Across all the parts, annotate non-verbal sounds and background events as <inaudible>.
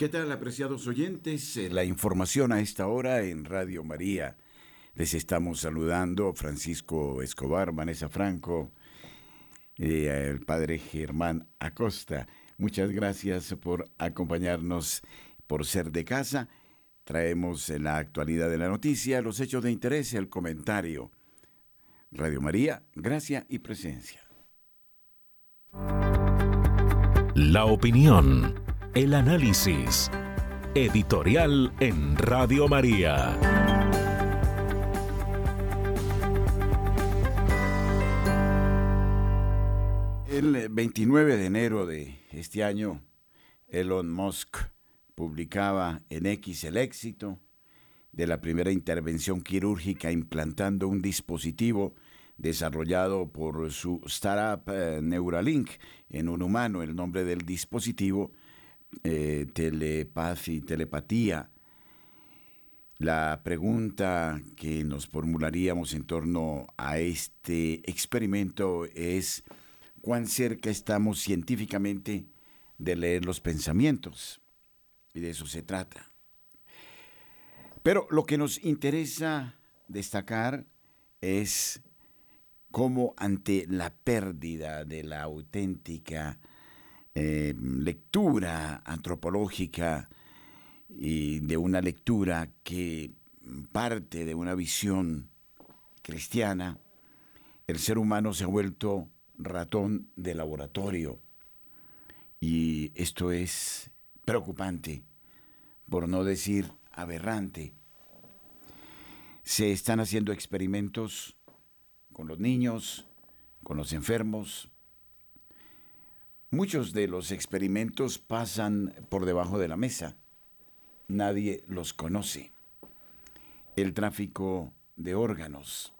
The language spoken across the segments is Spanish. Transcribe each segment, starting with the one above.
¿Qué tal, apreciados oyentes? Eh, La información a esta hora en Radio María. Les estamos saludando Francisco Escobar, Vanessa Franco, eh, el padre Germán Acosta. Muchas gracias por acompañarnos, por ser de casa. Traemos la actualidad de la noticia, los hechos de interés, el comentario. Radio María, gracia y presencia. La opinión, el análisis. Editorial en Radio María. El 29 de enero de este año, Elon Musk publicaba en X el éxito de la primera intervención quirúrgica implantando un dispositivo desarrollado por su startup eh, Neuralink en un humano. El nombre del dispositivo, eh, y telepatía. La pregunta que nos formularíamos en torno a este experimento es cuán cerca estamos científicamente de leer los pensamientos. Y de eso se trata. Pero lo que nos interesa destacar es cómo ante la pérdida de la auténtica eh, lectura antropológica y de una lectura que parte de una visión cristiana, el ser humano se ha vuelto ratón de laboratorio. Y esto es preocupante, por no decir aberrante. Se están haciendo experimentos con los niños, con los enfermos. Muchos de los experimentos pasan por debajo de la mesa. Nadie los conoce. El tráfico de órganos.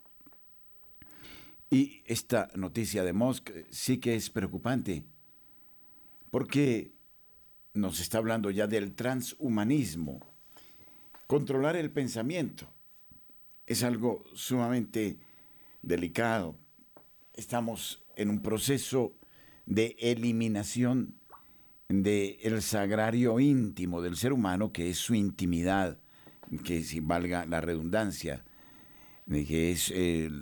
Y esta noticia de Musk sí que es preocupante, porque nos está hablando ya del transhumanismo. Controlar el pensamiento es algo sumamente delicado. Estamos en un proceso de eliminación del el sagrario íntimo del ser humano, que es su intimidad, que si valga la redundancia, de que es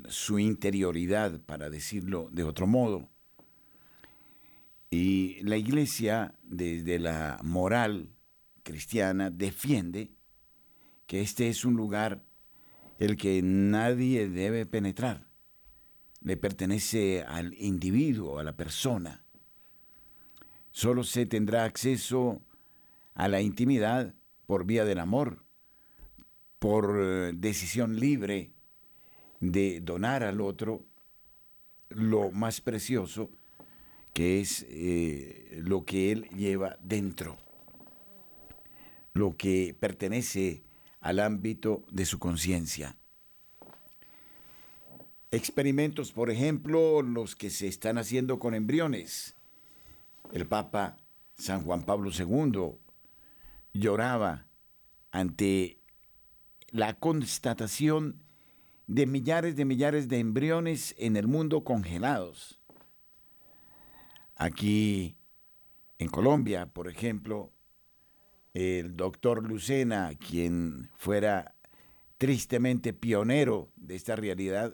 su interioridad, para decirlo de otro modo. Y la iglesia, desde la moral cristiana, defiende que este es un lugar el que nadie debe penetrar le pertenece al individuo, a la persona. Solo se tendrá acceso a la intimidad por vía del amor, por eh, decisión libre de donar al otro lo más precioso que es eh, lo que él lleva dentro, lo que pertenece al ámbito de su conciencia. Experimentos, por ejemplo, los que se están haciendo con embriones. El Papa San Juan Pablo II lloraba ante la constatación de millares de millares de embriones en el mundo congelados. Aquí en Colombia, por ejemplo, el doctor Lucena, quien fuera tristemente pionero de esta realidad,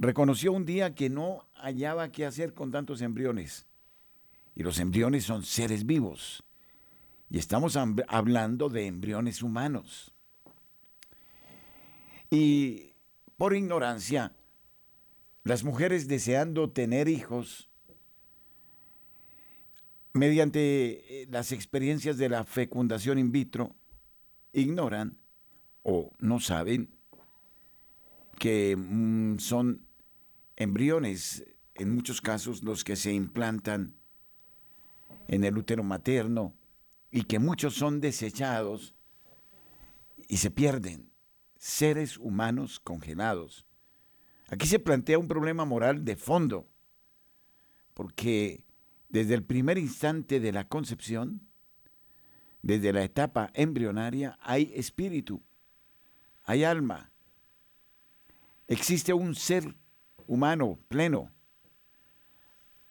reconoció un día que no hallaba qué hacer con tantos embriones. Y los embriones son seres vivos. Y estamos hablando de embriones humanos. Y por ignorancia, las mujeres deseando tener hijos, mediante eh, las experiencias de la fecundación in vitro, ignoran o no saben que mm, son embriones, en muchos casos los que se implantan en el útero materno y que muchos son desechados y se pierden, seres humanos congelados. Aquí se plantea un problema moral de fondo, porque desde el primer instante de la concepción, desde la etapa embrionaria, hay espíritu, hay alma, existe un ser humano pleno,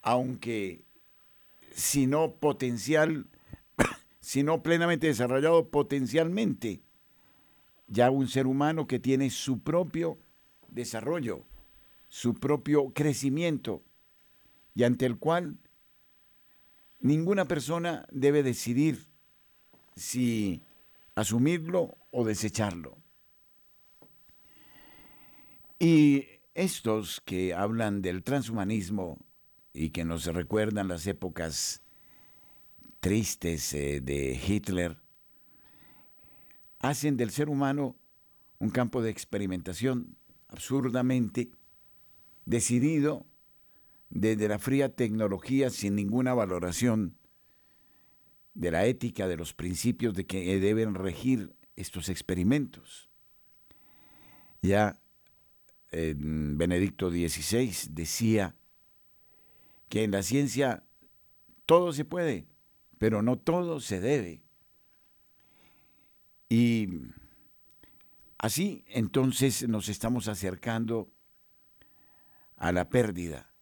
aunque si no potencial, <coughs> sino plenamente desarrollado potencialmente. Ya un ser humano que tiene su propio desarrollo, su propio crecimiento, y ante el cual ninguna persona debe decidir si asumirlo o desecharlo. Y estos que hablan del transhumanismo y que nos recuerdan las épocas tristes eh, de Hitler, hacen del ser humano un campo de experimentación absurdamente decidido desde la fría tecnología sin ninguna valoración de la ética, de los principios de que deben regir estos experimentos. Ya en Benedicto XVI decía que en la ciencia todo se puede, pero no todo se debe. Y así entonces nos estamos acercando a la pérdida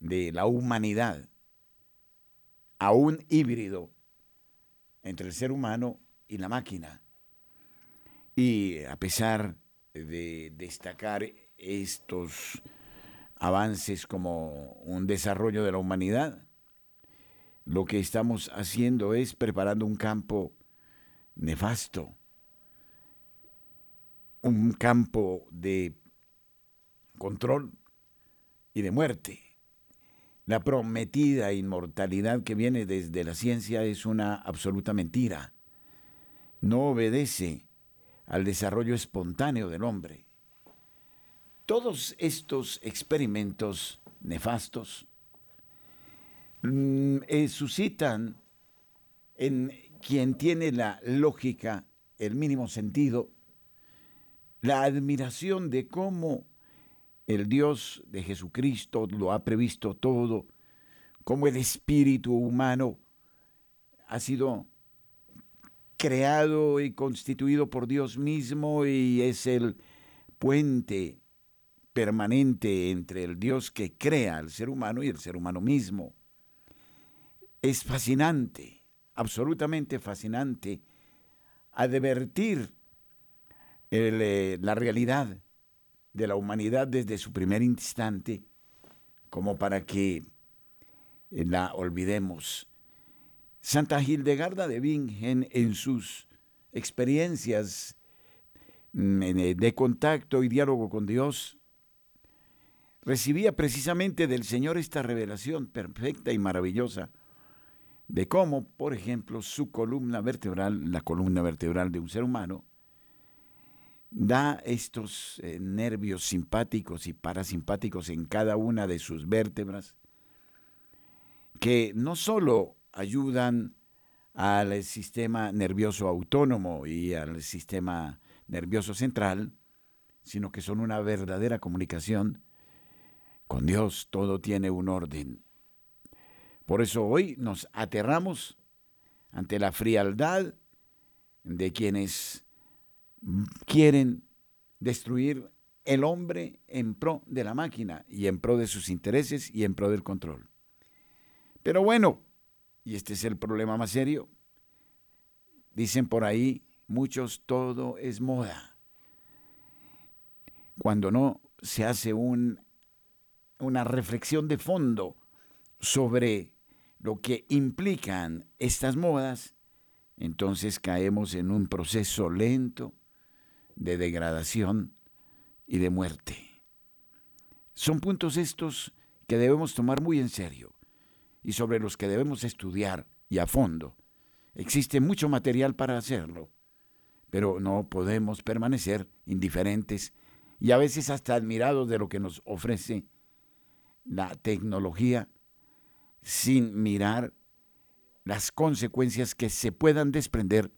de la humanidad, a un híbrido entre el ser humano y la máquina. Y a pesar de destacar estos avances como un desarrollo de la humanidad, lo que estamos haciendo es preparando un campo nefasto, un campo de control y de muerte. La prometida inmortalidad que viene desde la ciencia es una absoluta mentira. No obedece al desarrollo espontáneo del hombre. Todos estos experimentos nefastos mm, eh, suscitan en quien tiene la lógica, el mínimo sentido, la admiración de cómo el Dios de Jesucristo lo ha previsto todo, como el espíritu humano ha sido creado y constituido por Dios mismo y es el puente permanente entre el Dios que crea al ser humano y el ser humano mismo. Es fascinante, absolutamente fascinante, advertir eh, la realidad de la humanidad desde su primer instante, como para que eh, la olvidemos. Santa Hildegarda de Bingen, en sus experiencias mm, eh, de contacto y diálogo con Dios, recibía precisamente del Señor esta revelación perfecta y maravillosa de cómo, por ejemplo, su columna vertebral, la columna vertebral de un ser humano, da estos eh, nervios simpáticos y parasimpáticos en cada una de sus vértebras, que no solo ayudan al sistema nervioso autónomo y al sistema nervioso central, sino que son una verdadera comunicación con Dios. Todo tiene un orden. Por eso hoy nos aterramos ante la frialdad de quienes quieren destruir el hombre en pro de la máquina y en pro de sus intereses y en pro del control. Pero bueno, y este es el problema más serio, dicen por ahí muchos, todo es moda. Cuando no se hace un, una reflexión de fondo sobre lo que implican estas modas, entonces caemos en un proceso lento, de degradación y de muerte. Son puntos estos que debemos tomar muy en serio y sobre los que debemos estudiar y a fondo. Existe mucho material para hacerlo, pero no podemos permanecer indiferentes y a veces hasta admirados de lo que nos ofrece la tecnología sin mirar las consecuencias que se puedan desprender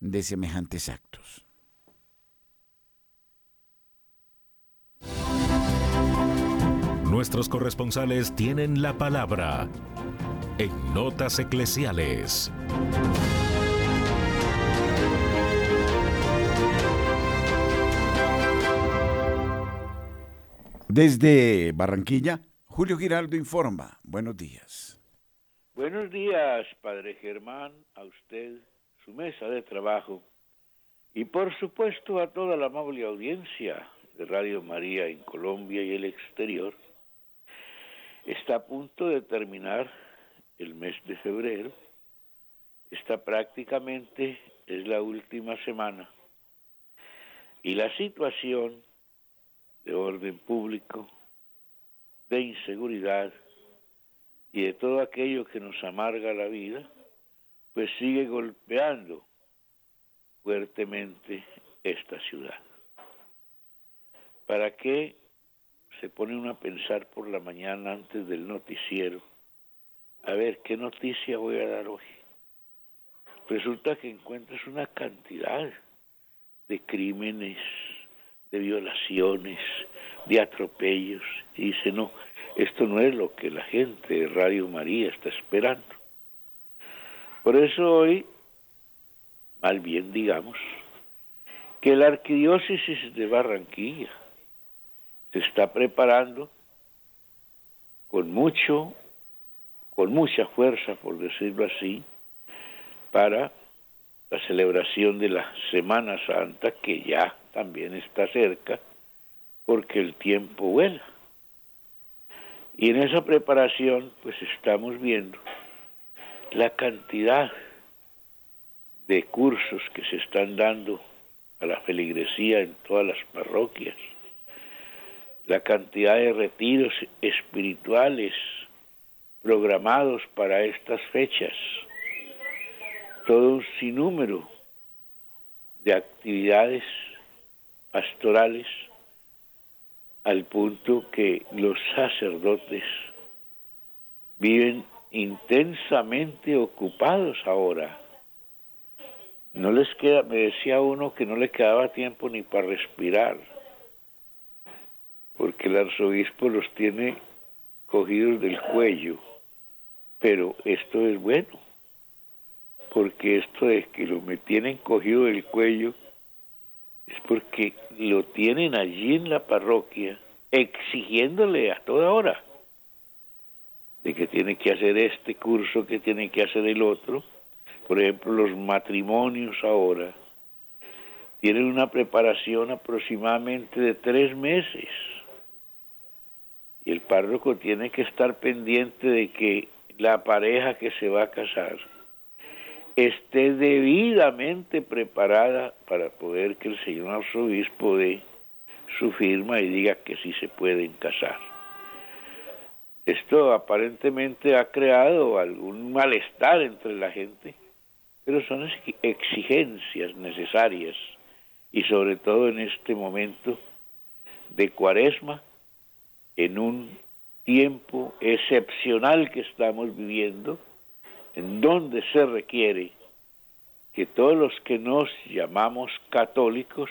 de semejantes actos. Nuestros corresponsales tienen la palabra en Notas Eclesiales. Desde Barranquilla, Julio Giraldo informa. Buenos días. Buenos días, Padre Germán, a usted, su mesa de trabajo y por supuesto a toda la amable audiencia de Radio María en Colombia y el exterior. Está a punto de terminar el mes de febrero. Esta prácticamente es la última semana. Y la situación de orden público, de inseguridad y de todo aquello que nos amarga la vida, pues sigue golpeando fuertemente esta ciudad. ¿Para qué se pone uno a pensar por la mañana antes del noticiero? A ver, ¿qué noticia voy a dar hoy? Resulta que encuentras una cantidad de crímenes, de violaciones, de atropellos, y dice, no, esto no es lo que la gente de Radio María está esperando. Por eso hoy, mal bien digamos, que la arquidiócesis de Barranquilla se está preparando con mucho, con mucha fuerza, por decirlo así, para la celebración de la Semana Santa, que ya también está cerca, porque el tiempo vuela. Y en esa preparación, pues estamos viendo la cantidad de cursos que se están dando a la feligresía en todas las parroquias, la cantidad de retiros espirituales programados para estas fechas, todo un sinnúmero de actividades pastorales al punto que los sacerdotes viven intensamente ocupados ahora. No les queda, me decía uno que no le quedaba tiempo ni para respirar porque el arzobispo los tiene cogidos del cuello. Pero esto es bueno, porque esto es que lo me tienen cogido del cuello es porque lo tienen allí en la parroquia exigiéndole a toda hora de que tiene que hacer este curso, que tiene que hacer el otro. Por ejemplo, los matrimonios ahora tienen una preparación aproximadamente de tres meses y el párroco tiene que estar pendiente de que la pareja que se va a casar esté debidamente preparada para poder que el señor arzobispo dé su firma y diga que sí se pueden casar. Esto aparentemente ha creado algún malestar entre la gente, pero son exigencias necesarias y sobre todo en este momento de cuaresma en un tiempo excepcional que estamos viviendo, en donde se requiere que todos los que nos llamamos católicos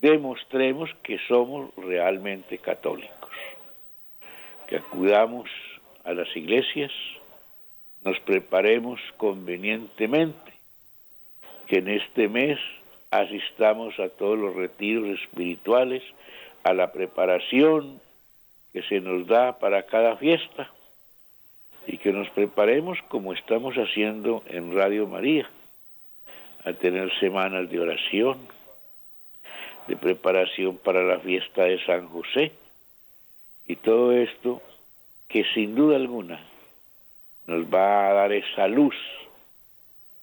demostremos que somos realmente católicos, que acudamos a las iglesias, nos preparemos convenientemente, que en este mes asistamos a todos los retiros espirituales, a la preparación que se nos da para cada fiesta y que nos preparemos como estamos haciendo en Radio María, a tener semanas de oración, de preparación para la fiesta de San José y todo esto que sin duda alguna nos va a dar esa luz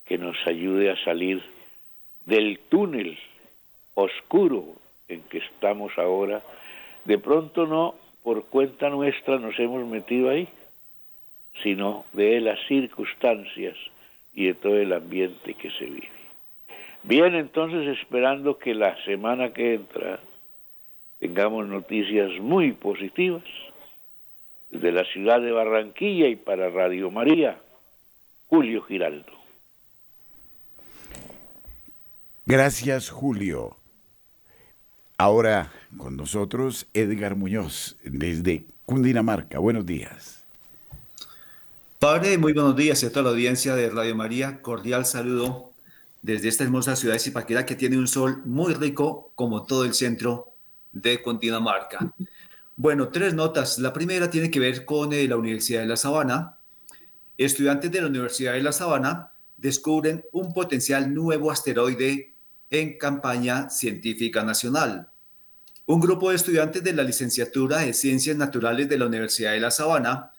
que nos ayude a salir del túnel oscuro en que estamos ahora, de pronto no por cuenta nuestra nos hemos metido ahí, sino de las circunstancias y de todo el ambiente que se vive. Bien, entonces esperando que la semana que entra tengamos noticias muy positivas desde la ciudad de Barranquilla y para Radio María, Julio Giraldo. Gracias, Julio. Ahora con nosotros Edgar Muñoz desde Cundinamarca. Buenos días. Padre, muy buenos días a toda la audiencia de Radio María. Cordial saludo desde esta hermosa ciudad de Zipaquirá que tiene un sol muy rico como todo el centro de Cundinamarca. Bueno, tres notas. La primera tiene que ver con eh, la Universidad de La Sabana. estudiantes de la Universidad de La Sabana descubren un potencial nuevo asteroide en campaña científica nacional. Un grupo de estudiantes de la licenciatura de Ciencias Naturales de la Universidad de La Sabana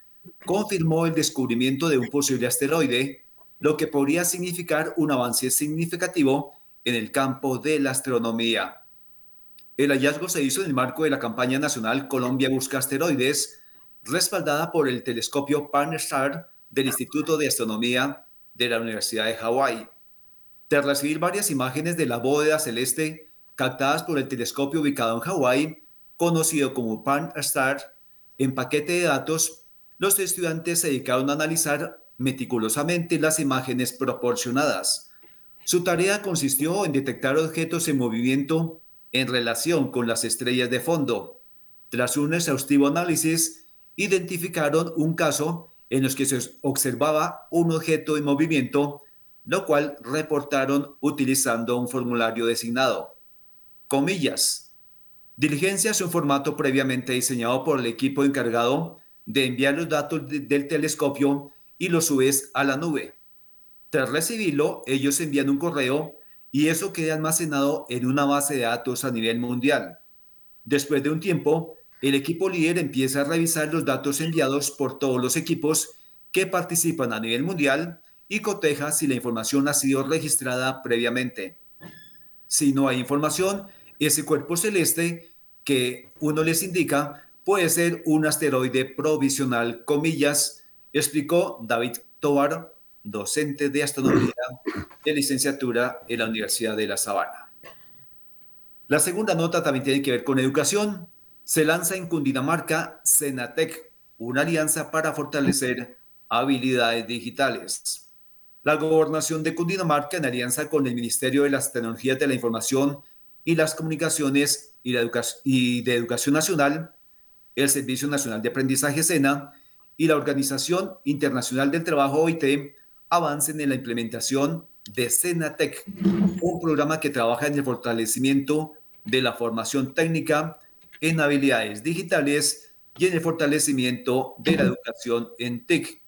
confirmó el descubrimiento de un posible asteroide, lo que podría significar un avance significativo en el campo de la astronomía. El hallazgo se hizo en el marco de la campaña nacional Colombia Busca Asteroides, respaldada por el telescopio Pan-STARRS del Instituto de Astronomía de la Universidad de Hawái. Tras recibir varias imágenes de la bóveda celeste captadas por el telescopio ubicado en Hawái, conocido como Pan-STARRS, en paquete de datos, los estudiantes se dedicaron a analizar meticulosamente las imágenes proporcionadas. Su tarea consistió en detectar objetos en movimiento en relación con las estrellas de fondo. Tras un exhaustivo análisis, identificaron un caso en los que se observaba un objeto en movimiento, lo cual reportaron utilizando un formulario designado. Comillas. Diligencia es un formato previamente diseñado por el equipo encargado de enviar los datos del telescopio y los subes a la nube. Tras recibirlo, ellos envían un correo y eso queda almacenado en una base de datos a nivel mundial. Después de un tiempo, el equipo líder empieza a revisar los datos enviados por todos los equipos que participan a nivel mundial y coteja si la información ha sido registrada previamente. Si no hay información, ese cuerpo celeste que uno les indica puede ser un asteroide provisional, comillas, explicó David Tovar, docente de astronomía de licenciatura en la Universidad de La Sabana. La segunda nota también tiene que ver con educación. Se lanza en Cundinamarca Senatec, una alianza para fortalecer habilidades digitales. La gobernación de Cundinamarca, en alianza con el Ministerio de las Tecnologías de la Información y las Comunicaciones y, y de Educación Nacional, el Servicio Nacional de Aprendizaje SENA y la Organización Internacional del Trabajo OIT, avancen en la implementación de Senatec, un programa que trabaja en el fortalecimiento de la formación técnica en habilidades digitales y en el fortalecimiento de la educación en TIC.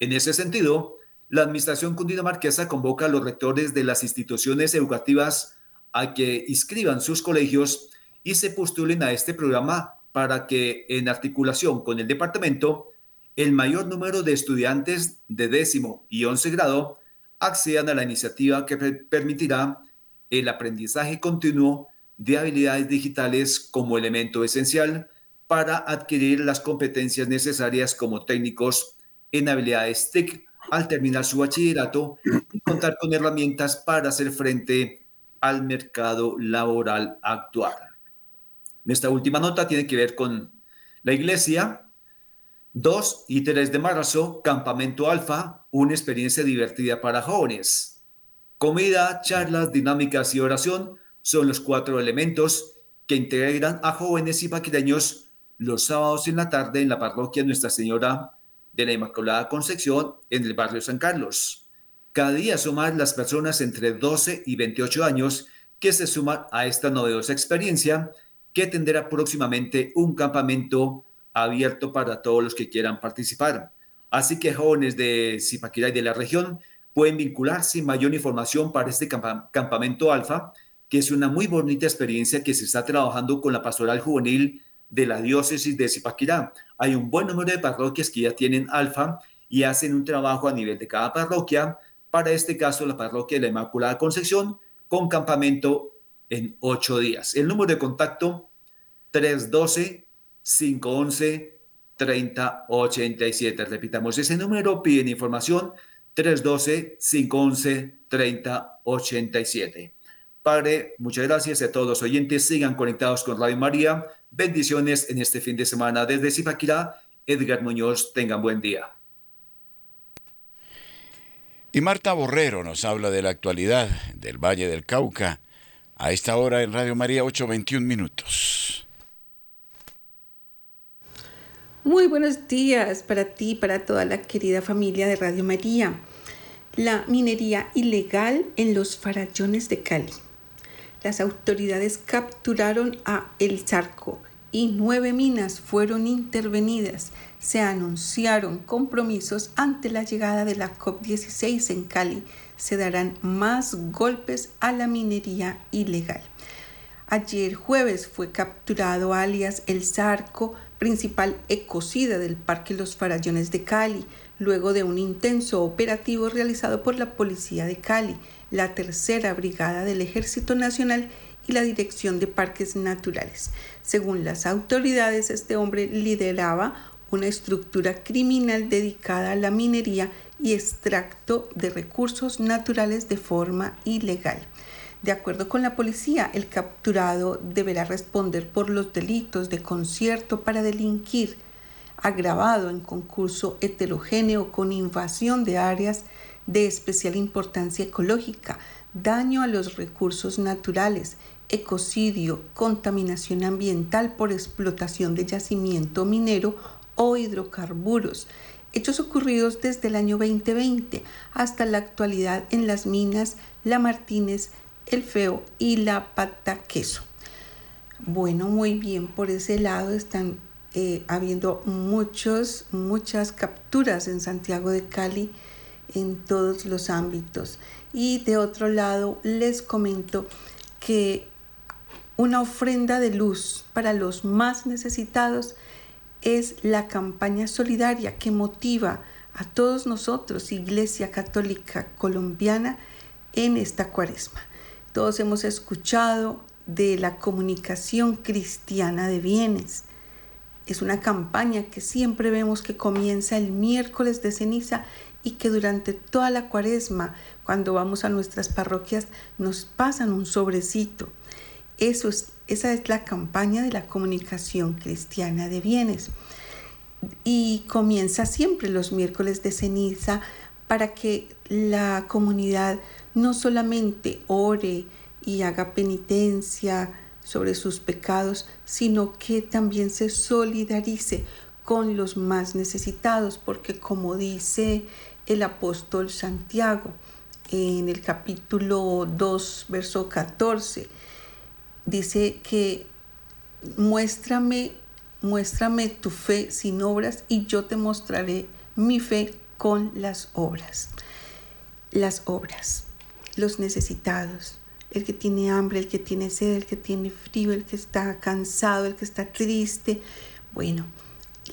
En ese sentido, la Administración Cundinamarquesa convoca a los rectores de las instituciones educativas a que inscriban sus colegios y se postulen a este programa para que, en articulación con el departamento, el mayor número de estudiantes de décimo y once grado accedan a la iniciativa que permitirá el aprendizaje continuo de habilidades digitales como elemento esencial para adquirir las competencias necesarias como técnicos en habilidades TIC al terminar su bachillerato y contar con herramientas para hacer frente al mercado laboral actual. Nuestra última nota tiene que ver con la iglesia. 2 y 3 de marzo, Campamento Alfa, una experiencia divertida para jóvenes. Comida, charlas, dinámicas y oración son los cuatro elementos que integran a jóvenes y paquireños los sábados en la tarde en la parroquia Nuestra Señora de la Inmaculada Concepción en el barrio San Carlos. Cada día son más las personas entre 12 y 28 años que se suman a esta novedosa experiencia que tendrá próximamente un campamento abierto para todos los que quieran participar. Así que jóvenes de Zipaquirá y de la región pueden vincularse mayor información para este campamento alfa, que es una muy bonita experiencia que se está trabajando con la pastoral juvenil de la diócesis de Zipaquirá. Hay un buen número de parroquias que ya tienen alfa y hacen un trabajo a nivel de cada parroquia. Para este caso, la parroquia de la Inmaculada Concepción, con campamento en ocho días. El número de contacto 312 511 3087. Repitamos ese número, piden información 312 511 3087. Padre, muchas gracias a todos los oyentes. Sigan conectados con Radio María. Bendiciones en este fin de semana desde Zipaquirá. Edgar Muñoz, tengan buen día. Y Marta Borrero nos habla de la actualidad del Valle del Cauca. A esta hora en Radio María 821 minutos. Muy buenos días para ti y para toda la querida familia de Radio María. La minería ilegal en los farallones de Cali. Las autoridades capturaron a El Zarco, y nueve minas fueron intervenidas. Se anunciaron compromisos ante la llegada de la COP16 en Cali. Se darán más golpes a la minería ilegal. Ayer jueves fue capturado alias El Zarco, principal ecocida del Parque Los Farallones de Cali, luego de un intenso operativo realizado por la Policía de Cali, la Tercera Brigada del Ejército Nacional y la Dirección de Parques Naturales. Según las autoridades, este hombre lideraba una estructura criminal dedicada a la minería y extracto de recursos naturales de forma ilegal. De acuerdo con la policía, el capturado deberá responder por los delitos de concierto para delinquir, agravado en concurso heterogéneo con invasión de áreas de especial importancia ecológica, daño a los recursos naturales, ecocidio, contaminación ambiental por explotación de yacimiento minero o hidrocarburos, hechos ocurridos desde el año 2020 hasta la actualidad en las minas La Martínez, El Feo y La Pata Queso. Bueno, muy bien, por ese lado están eh, habiendo muchos, muchas capturas en Santiago de Cali en todos los ámbitos. Y de otro lado, les comento que una ofrenda de luz para los más necesitados es la campaña solidaria que motiva a todos nosotros, Iglesia Católica Colombiana, en esta cuaresma. Todos hemos escuchado de la comunicación cristiana de bienes. Es una campaña que siempre vemos que comienza el miércoles de ceniza y que durante toda la cuaresma, cuando vamos a nuestras parroquias, nos pasan un sobrecito eso es, esa es la campaña de la comunicación cristiana de bienes. Y comienza siempre los miércoles de ceniza para que la comunidad no solamente ore y haga penitencia sobre sus pecados, sino que también se solidarice con los más necesitados, porque como dice el apóstol Santiago en el capítulo 2, verso 14, dice que muéstrame, muéstrame tu fe sin obras y yo te mostraré mi fe con las obras. Las obras, los necesitados, el que tiene hambre, el que tiene sed, el que tiene frío, el que está cansado, el que está triste. Bueno,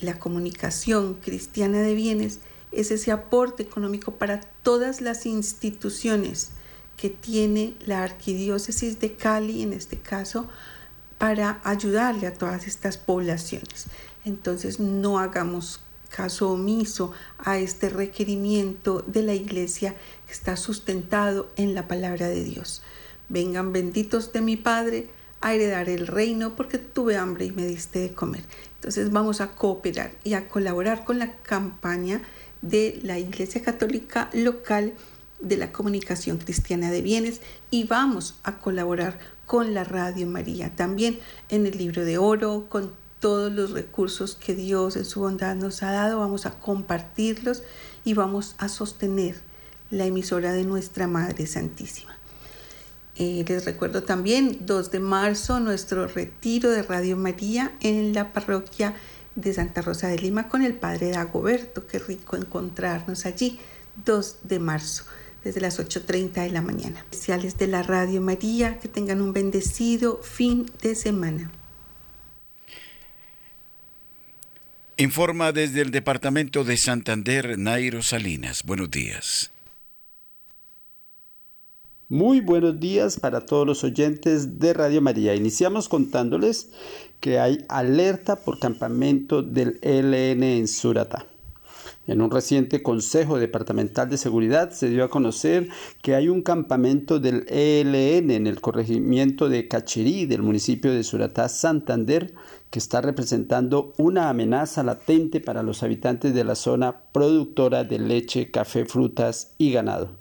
la comunicación cristiana de bienes es ese aporte económico para todas las instituciones que tiene la arquidiócesis de Cali en este caso para ayudarle a todas estas poblaciones. Entonces no hagamos caso omiso a este requerimiento de la iglesia que está sustentado en la palabra de Dios. Vengan benditos de mi Padre a heredar el reino porque tuve hambre y me diste de comer. Entonces vamos a cooperar y a colaborar con la campaña de la Iglesia Católica local de la comunicación cristiana de bienes y vamos a colaborar con la Radio María también en el libro de oro, con todos los recursos que Dios en su bondad nos ha dado, vamos a compartirlos y vamos a sostener la emisora de nuestra Madre Santísima. Eh, les recuerdo también 2 de marzo nuestro retiro de Radio María en la parroquia de Santa Rosa de Lima con el Padre Dagoberto. Qué rico encontrarnos allí 2 de marzo desde las 8.30 de la mañana. Especiales de la Radio María, que tengan un bendecido fin de semana. Informa desde el Departamento de Santander, Nairo Salinas. Buenos días. Muy buenos días para todos los oyentes de Radio María. Iniciamos contándoles que hay alerta por campamento del ELN en Suratá. En un reciente Consejo Departamental de Seguridad se dio a conocer que hay un campamento del ELN en el corregimiento de Cacherí del municipio de Suratá, Santander, que está representando una amenaza latente para los habitantes de la zona productora de leche, café, frutas y ganado.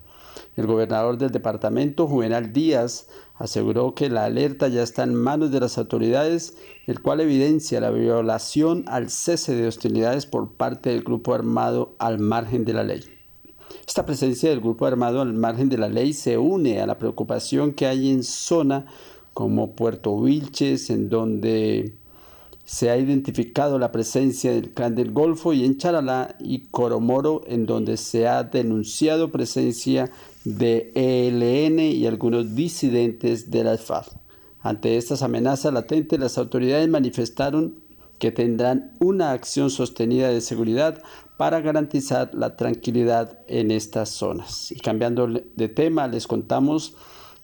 El gobernador del departamento, Juvenal Díaz, aseguró que la alerta ya está en manos de las autoridades, el cual evidencia la violación al cese de hostilidades por parte del grupo armado al margen de la ley. Esta presencia del grupo armado al margen de la ley se une a la preocupación que hay en zona como Puerto Vilches, en donde se ha identificado la presencia del clan del Golfo y en Charalá y Coromoro, en donde se ha denunciado presencia de ELN y algunos disidentes de la FARC. Ante estas amenazas latentes, las autoridades manifestaron que tendrán una acción sostenida de seguridad para garantizar la tranquilidad en estas zonas. Y cambiando de tema, les contamos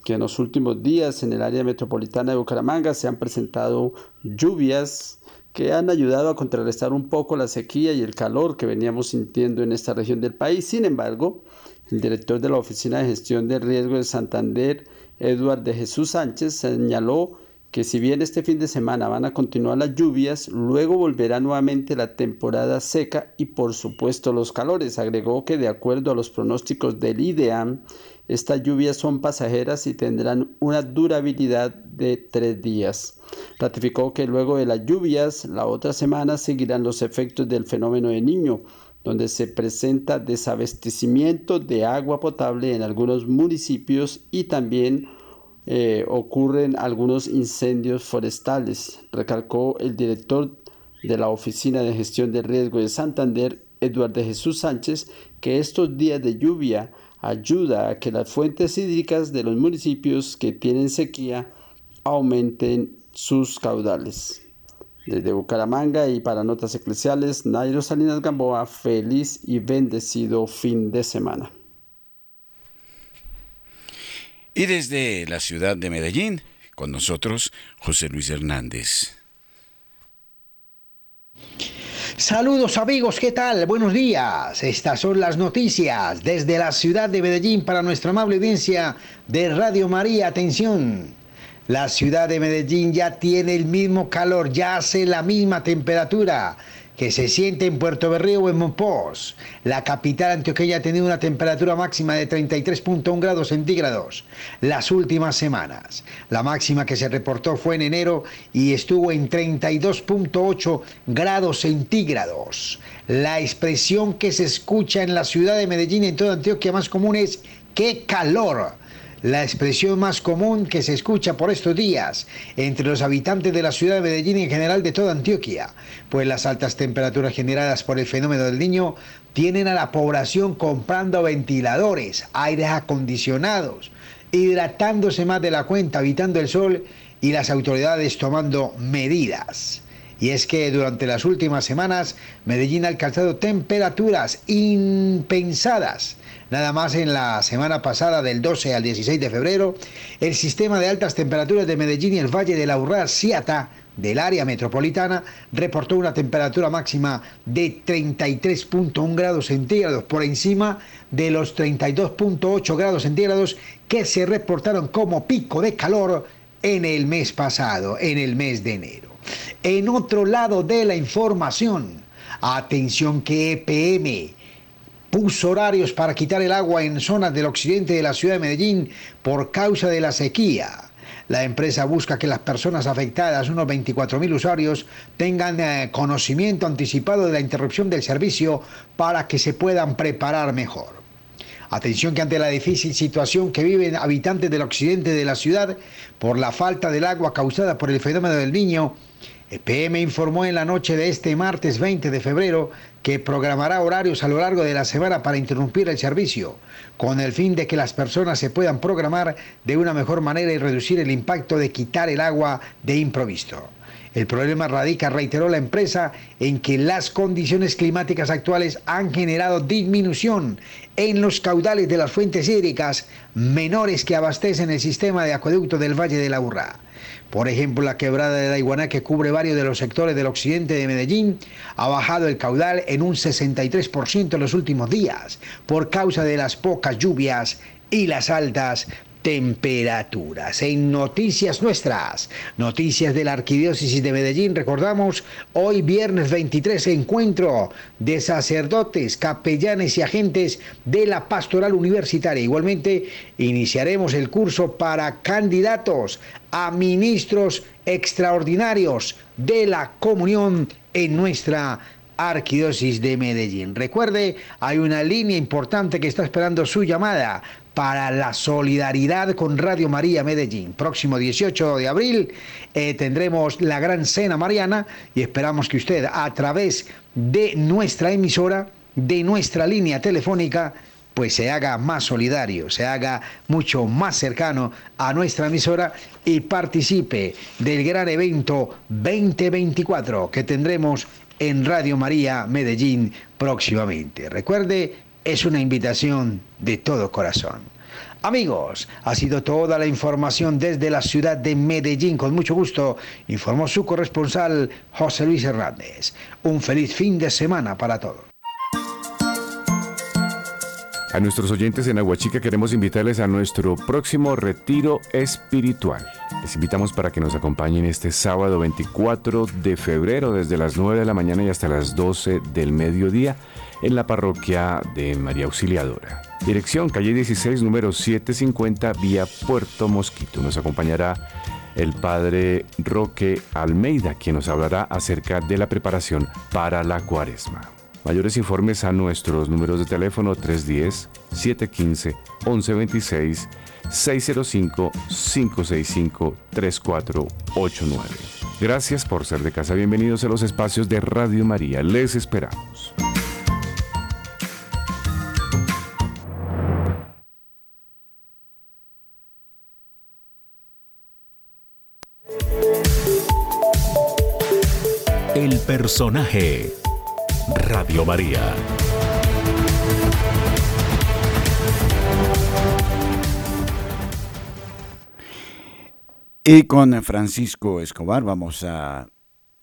que en los últimos días en el área metropolitana de Bucaramanga se han presentado lluvias que han ayudado a contrarrestar un poco la sequía y el calor que veníamos sintiendo en esta región del país. Sin embargo, el director de la Oficina de Gestión de Riesgo de Santander, Eduardo de Jesús Sánchez, señaló que si bien este fin de semana van a continuar las lluvias, luego volverá nuevamente la temporada seca y por supuesto los calores. Agregó que de acuerdo a los pronósticos del IDEAM, estas lluvias son pasajeras y tendrán una durabilidad de tres días. Ratificó que luego de las lluvias, la otra semana seguirán los efectos del fenómeno de niño, donde se presenta desabastecimiento de agua potable en algunos municipios y también eh, ocurren algunos incendios forestales, recalcó el director de la Oficina de Gestión de Riesgo de Santander, Eduardo Jesús Sánchez, que estos días de lluvia ayuda a que las fuentes hídricas de los municipios que tienen sequía aumenten sus caudales. Desde Bucaramanga y para Notas Eclesiales, Nairo Salinas Gamboa, feliz y bendecido fin de semana. Y desde la ciudad de Medellín, con nosotros José Luis Hernández. Saludos amigos, ¿qué tal? Buenos días. Estas son las noticias desde la ciudad de Medellín para nuestra amable audiencia de Radio María. Atención. La ciudad de Medellín ya tiene el mismo calor, ya hace la misma temperatura que se siente en Puerto Berrío o en Monpós. La capital antioqueña ha tenido una temperatura máxima de 33.1 grados centígrados las últimas semanas. La máxima que se reportó fue en enero y estuvo en 32.8 grados centígrados. La expresión que se escucha en la ciudad de Medellín y en toda Antioquia más común es ¡qué calor! La expresión más común que se escucha por estos días entre los habitantes de la ciudad de Medellín y en general de toda Antioquia, pues las altas temperaturas generadas por el fenómeno del niño tienen a la población comprando ventiladores, aires acondicionados, hidratándose más de la cuenta, evitando el sol y las autoridades tomando medidas. Y es que durante las últimas semanas Medellín ha alcanzado temperaturas impensadas Nada más en la semana pasada, del 12 al 16 de febrero, el sistema de altas temperaturas de Medellín y el Valle de la Urrá, Ciata, del área metropolitana, reportó una temperatura máxima de 33.1 grados centígrados, por encima de los 32.8 grados centígrados que se reportaron como pico de calor en el mes pasado, en el mes de enero. En otro lado de la información, atención que EPM puso horarios para quitar el agua en zonas del occidente de la ciudad de Medellín por causa de la sequía. La empresa busca que las personas afectadas, unos 24.000 usuarios, tengan eh, conocimiento anticipado de la interrupción del servicio para que se puedan preparar mejor. Atención que ante la difícil situación que viven habitantes del occidente de la ciudad por la falta del agua causada por el fenómeno del niño, EPM informó en la noche de este martes 20 de febrero que programará horarios a lo largo de la semana para interrumpir el servicio, con el fin de que las personas se puedan programar de una mejor manera y reducir el impacto de quitar el agua de improviso. El problema radica, reiteró la empresa, en que las condiciones climáticas actuales han generado disminución en los caudales de las fuentes hídricas menores que abastecen el sistema de acueducto del Valle de la Urra. Por ejemplo, la quebrada de Daiguaná, que cubre varios de los sectores del occidente de Medellín, ha bajado el caudal en un 63% en los últimos días por causa de las pocas lluvias y las altas temperaturas. En noticias nuestras, noticias de la Arquidiócesis de Medellín, recordamos hoy viernes 23 encuentro de sacerdotes, capellanes y agentes de la pastoral universitaria. Igualmente iniciaremos el curso para candidatos a ministros extraordinarios de la comunión en nuestra Arquidiócesis de Medellín. Recuerde, hay una línea importante que está esperando su llamada para la solidaridad con Radio María Medellín. Próximo 18 de abril eh, tendremos la gran cena mariana y esperamos que usted a través de nuestra emisora, de nuestra línea telefónica, pues se haga más solidario, se haga mucho más cercano a nuestra emisora y participe del gran evento 2024 que tendremos en Radio María Medellín próximamente. Recuerde, es una invitación de todo corazón. Amigos, ha sido toda la información desde la ciudad de Medellín. Con mucho gusto, informó su corresponsal José Luis Hernández. Un feliz fin de semana para todos. A nuestros oyentes en Aguachica queremos invitarles a nuestro próximo retiro espiritual. Les invitamos para que nos acompañen este sábado 24 de febrero desde las 9 de la mañana y hasta las 12 del mediodía en la parroquia de María Auxiliadora. Dirección calle 16, número 750, vía Puerto Mosquito. Nos acompañará el padre Roque Almeida, quien nos hablará acerca de la preparación para la cuaresma. Mayores informes a nuestros números de teléfono 310-715-1126, 605-565-3489. Gracias por ser de casa. Bienvenidos a los espacios de Radio María. Les esperamos. Personaje Radio María. Y con Francisco Escobar vamos a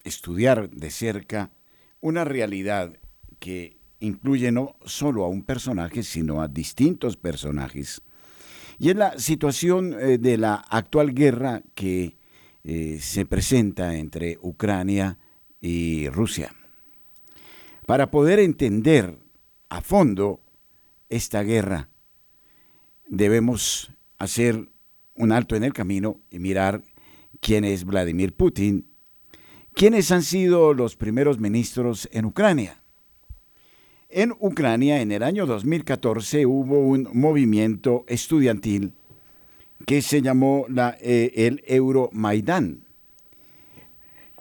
estudiar de cerca una realidad que incluye no solo a un personaje, sino a distintos personajes. Y es la situación eh, de la actual guerra que eh, se presenta entre Ucrania y Rusia. Para poder entender a fondo esta guerra, debemos hacer un alto en el camino y mirar quién es Vladimir Putin, quiénes han sido los primeros ministros en Ucrania. En Ucrania, en el año 2014, hubo un movimiento estudiantil que se llamó la, eh, el Euromaidán.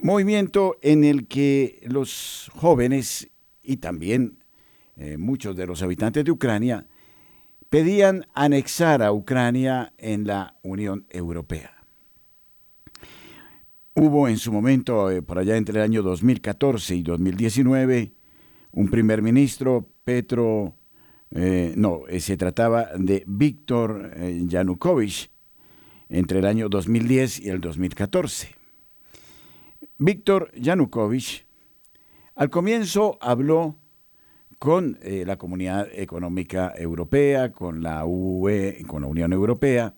Movimiento en el que los jóvenes y también eh, muchos de los habitantes de Ucrania pedían anexar a Ucrania en la Unión Europea. Hubo en su momento, eh, por allá entre el año 2014 y 2019, un primer ministro, Petro, eh, no, se trataba de Víctor Yanukovych, entre el año 2010 y el 2014. Víctor Yanukovych al comienzo habló con eh, la Comunidad Económica Europea, con la UE, con la Unión Europea,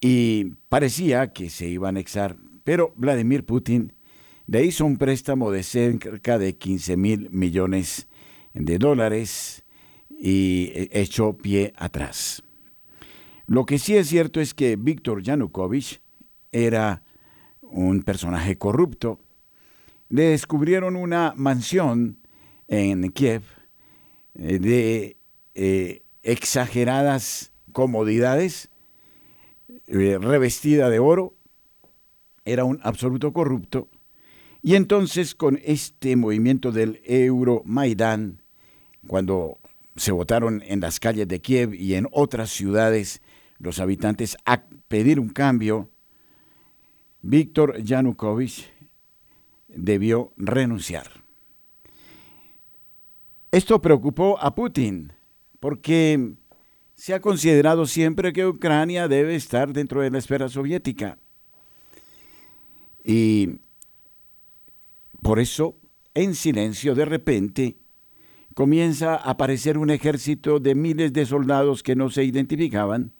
y parecía que se iba a anexar, pero Vladimir Putin le hizo un préstamo de cerca de 15 mil millones de dólares y eh, echó pie atrás. Lo que sí es cierto es que Víctor Yanukovych era un personaje corrupto, le descubrieron una mansión en Kiev eh, de eh, exageradas comodidades, eh, revestida de oro, era un absoluto corrupto, y entonces con este movimiento del Euromaidán, cuando se votaron en las calles de Kiev y en otras ciudades los habitantes a pedir un cambio, Víctor Yanukovych debió renunciar. Esto preocupó a Putin porque se ha considerado siempre que Ucrania debe estar dentro de la esfera soviética. Y por eso, en silencio, de repente, comienza a aparecer un ejército de miles de soldados que no se identificaban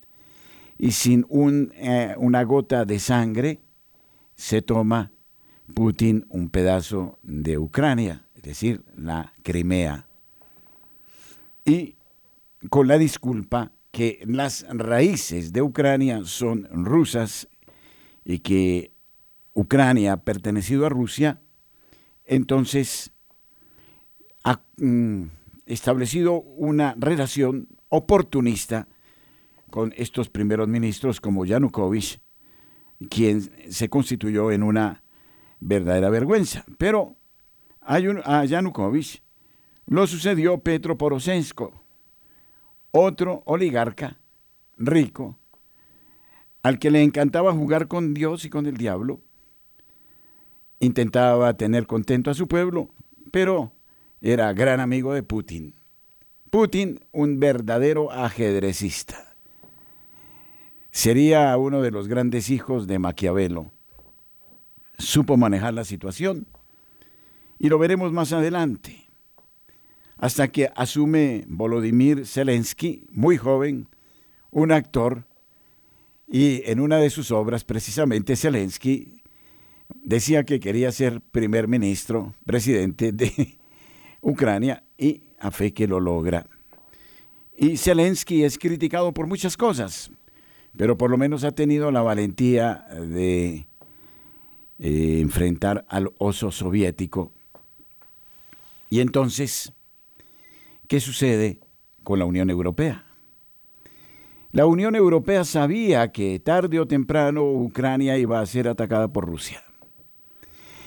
y sin eh, una gota de sangre se toma Putin un pedazo de Ucrania, es decir, la Crimea. Y con la disculpa que las raíces de Ucrania son rusas y que Ucrania ha pertenecido a Rusia, entonces ha mm, establecido una relación oportunista con estos primeros ministros como Yanukovych, quien se constituyó en una verdadera vergüenza. Pero a Yanukovych lo sucedió Petro Poroshenko, otro oligarca rico, al que le encantaba jugar con Dios y con el diablo. Intentaba tener contento a su pueblo, pero era gran amigo de Putin. Putin, un verdadero ajedrecista. Sería uno de los grandes hijos de Maquiavelo. Supo manejar la situación y lo veremos más adelante. Hasta que asume Volodymyr Zelensky, muy joven, un actor, y en una de sus obras, precisamente Zelensky decía que quería ser primer ministro, presidente de <laughs> Ucrania, y a fe que lo logra. Y Zelensky es criticado por muchas cosas, pero por lo menos ha tenido la valentía de eh, enfrentar al oso soviético. Y entonces, ¿qué sucede con la Unión Europea? La Unión Europea sabía que tarde o temprano Ucrania iba a ser atacada por Rusia.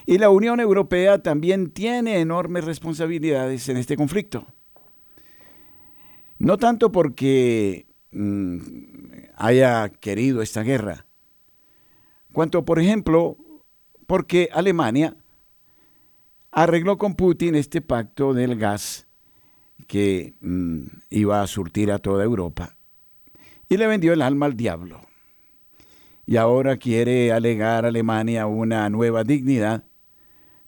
Y la Unión Europea también tiene enormes responsabilidades en este conflicto. No tanto porque mm, haya querido esta guerra, cuanto, por ejemplo, porque Alemania arregló con Putin este pacto del gas que mm, iba a surtir a toda Europa y le vendió el alma al diablo. Y ahora quiere alegar a Alemania una nueva dignidad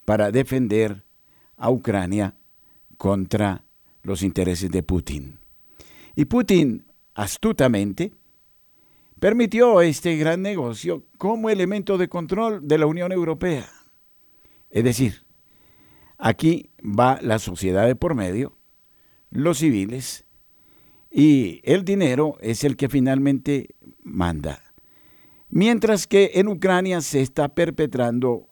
para defender a Ucrania contra los intereses de Putin. Y Putin, astutamente, permitió este gran negocio como elemento de control de la Unión Europea. Es decir, aquí va la sociedad de por medio, los civiles, y el dinero es el que finalmente manda. Mientras que en Ucrania se está perpetrando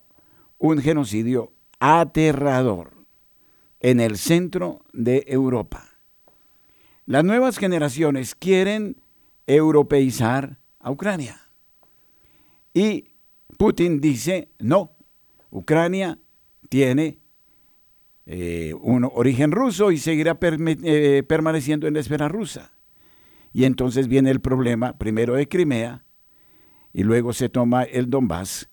un genocidio aterrador en el centro de Europa. Las nuevas generaciones quieren europeizar a Ucrania. Y Putin dice, no, Ucrania tiene eh, un origen ruso y seguirá eh, permaneciendo en la esfera rusa. Y entonces viene el problema primero de Crimea y luego se toma el Donbass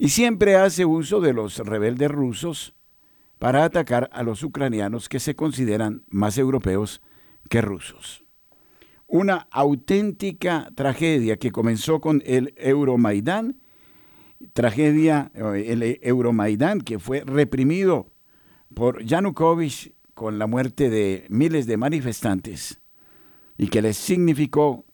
y siempre hace uso de los rebeldes rusos para atacar a los ucranianos que se consideran más europeos que rusos. Una auténtica tragedia que comenzó con el Euromaidán, tragedia, eh, el Euromaidán que fue reprimido por Yanukovych con la muerte de miles de manifestantes y que les significó,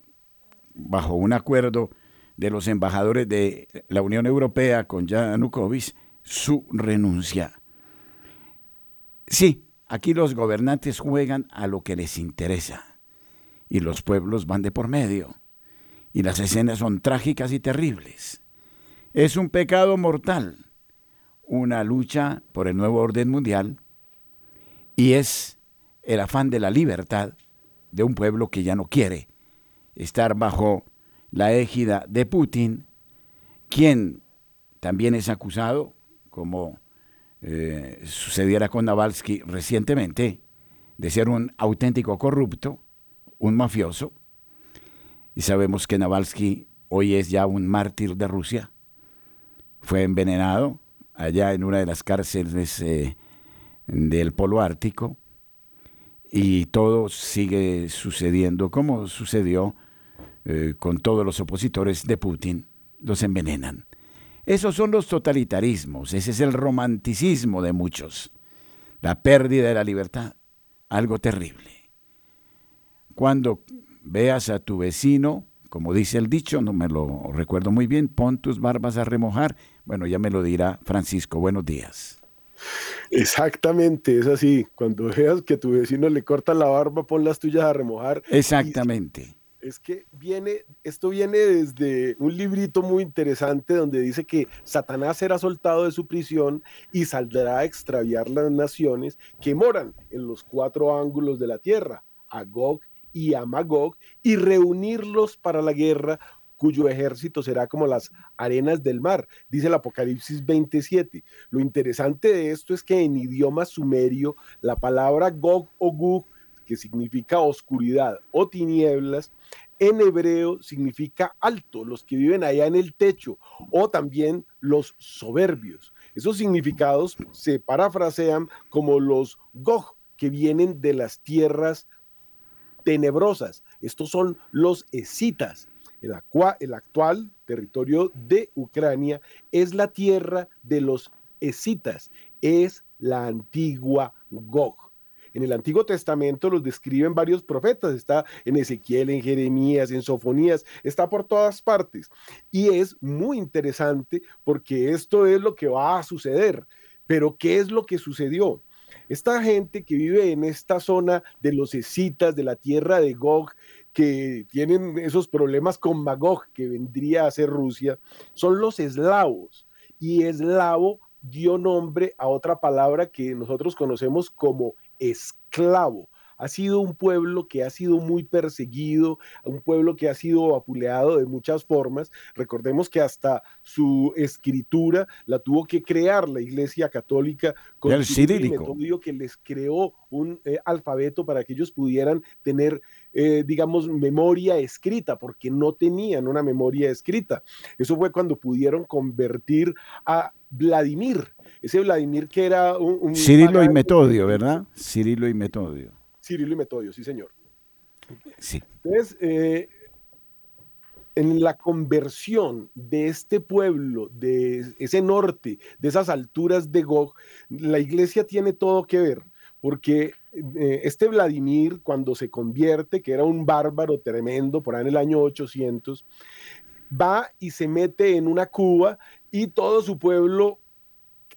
bajo un acuerdo de los embajadores de la Unión Europea con Yanukovych su renuncia. Sí, aquí los gobernantes juegan a lo que les interesa y los pueblos van de por medio y las escenas son trágicas y terribles. Es un pecado mortal, una lucha por el nuevo orden mundial y es el afán de la libertad de un pueblo que ya no quiere estar bajo la égida de Putin, quien también es acusado, como eh, sucediera con Navalsky recientemente, de ser un auténtico corrupto, un mafioso. Y sabemos que Navalsky hoy es ya un mártir de Rusia. Fue envenenado allá en una de las cárceles eh, del Polo Ártico. Y todo sigue sucediendo como sucedió eh, con todos los opositores de Putin, los envenenan. Esos son los totalitarismos, ese es el romanticismo de muchos, la pérdida de la libertad, algo terrible. Cuando veas a tu vecino, como dice el dicho, no me lo recuerdo muy bien, pon tus barbas a remojar, bueno, ya me lo dirá Francisco, buenos días. Exactamente, es así. Cuando veas que tu vecino le corta la barba, pon las tuyas a remojar. Exactamente es que viene, esto viene desde un librito muy interesante donde dice que Satanás será soltado de su prisión y saldrá a extraviar las naciones que moran en los cuatro ángulos de la tierra, a Gog y a Magog y reunirlos para la guerra cuyo ejército será como las arenas del mar, dice el Apocalipsis 27. Lo interesante de esto es que en idioma sumerio la palabra Gog o Gug, que significa oscuridad o tinieblas, en hebreo significa alto, los que viven allá en el techo, o también los soberbios. Esos significados se parafrasean como los Gog, que vienen de las tierras tenebrosas. Estos son los escitas. El, el actual territorio de Ucrania es la tierra de los escitas, es la antigua Gog. En el Antiguo Testamento los describen varios profetas, está en Ezequiel, en Jeremías, en Sofonías, está por todas partes. Y es muy interesante porque esto es lo que va a suceder. Pero ¿qué es lo que sucedió? Esta gente que vive en esta zona de los escitas, de la tierra de Gog, que tienen esos problemas con Magog, que vendría a ser Rusia, son los eslavos. Y eslavo dio nombre a otra palabra que nosotros conocemos como esclavo ha sido un pueblo que ha sido muy perseguido, un pueblo que ha sido apuleado de muchas formas. Recordemos que hasta su escritura la tuvo que crear la Iglesia Católica con el metodio que les creó un eh, alfabeto para que ellos pudieran tener, eh, digamos, memoria escrita, porque no tenían una memoria escrita. Eso fue cuando pudieron convertir a Vladimir, ese Vladimir que era un... un Cirilo y Metodio, ¿verdad? Cirilo y Metodio. Cirilo y Metodio, sí, señor. Sí. Entonces, eh, en la conversión de este pueblo, de ese norte, de esas alturas de Gog, la iglesia tiene todo que ver, porque eh, este Vladimir, cuando se convierte, que era un bárbaro tremendo, por ahí en el año 800, va y se mete en una cuba y todo su pueblo